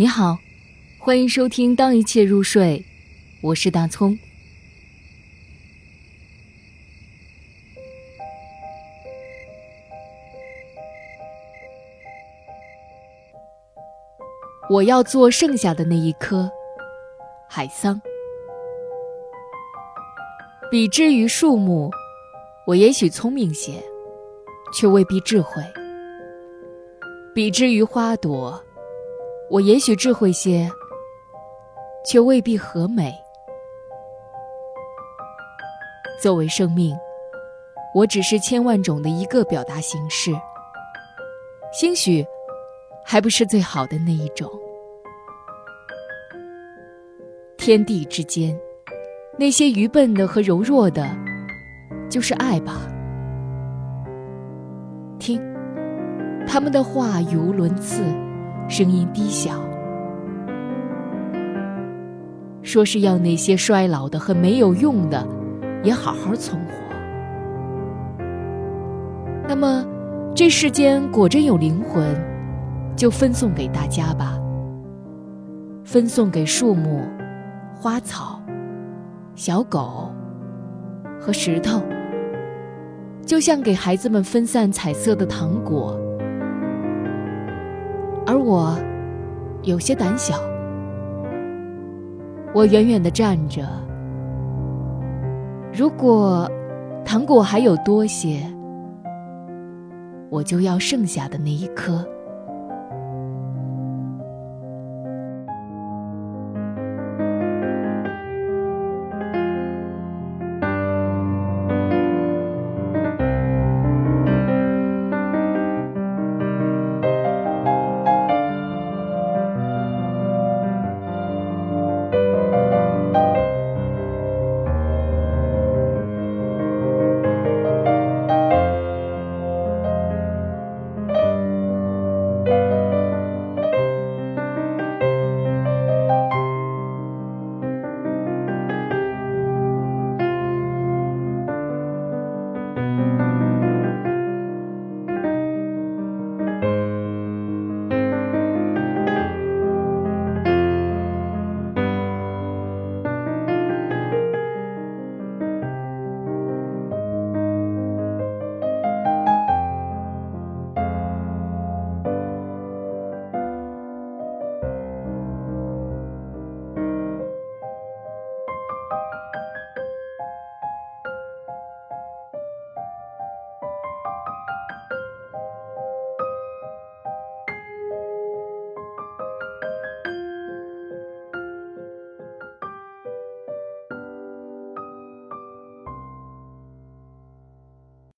你好，欢迎收听《当一切入睡》，我是大葱。我要做剩下的那一颗海桑。比之于树木，我也许聪明些，却未必智慧；比之于花朵，我也许智慧些，却未必和美。作为生命，我只是千万种的一个表达形式，兴许还不是最好的那一种。天地之间。那些愚笨的和柔弱的，就是爱吧。听，他们的话语无伦次，声音低小，说是要那些衰老的和没有用的，也好好存活。那么，这世间果真有灵魂，就分送给大家吧，分送给树木、花草。小狗和石头，就像给孩子们分散彩色的糖果，而我有些胆小，我远远的站着。如果糖果还有多些，我就要剩下的那一颗。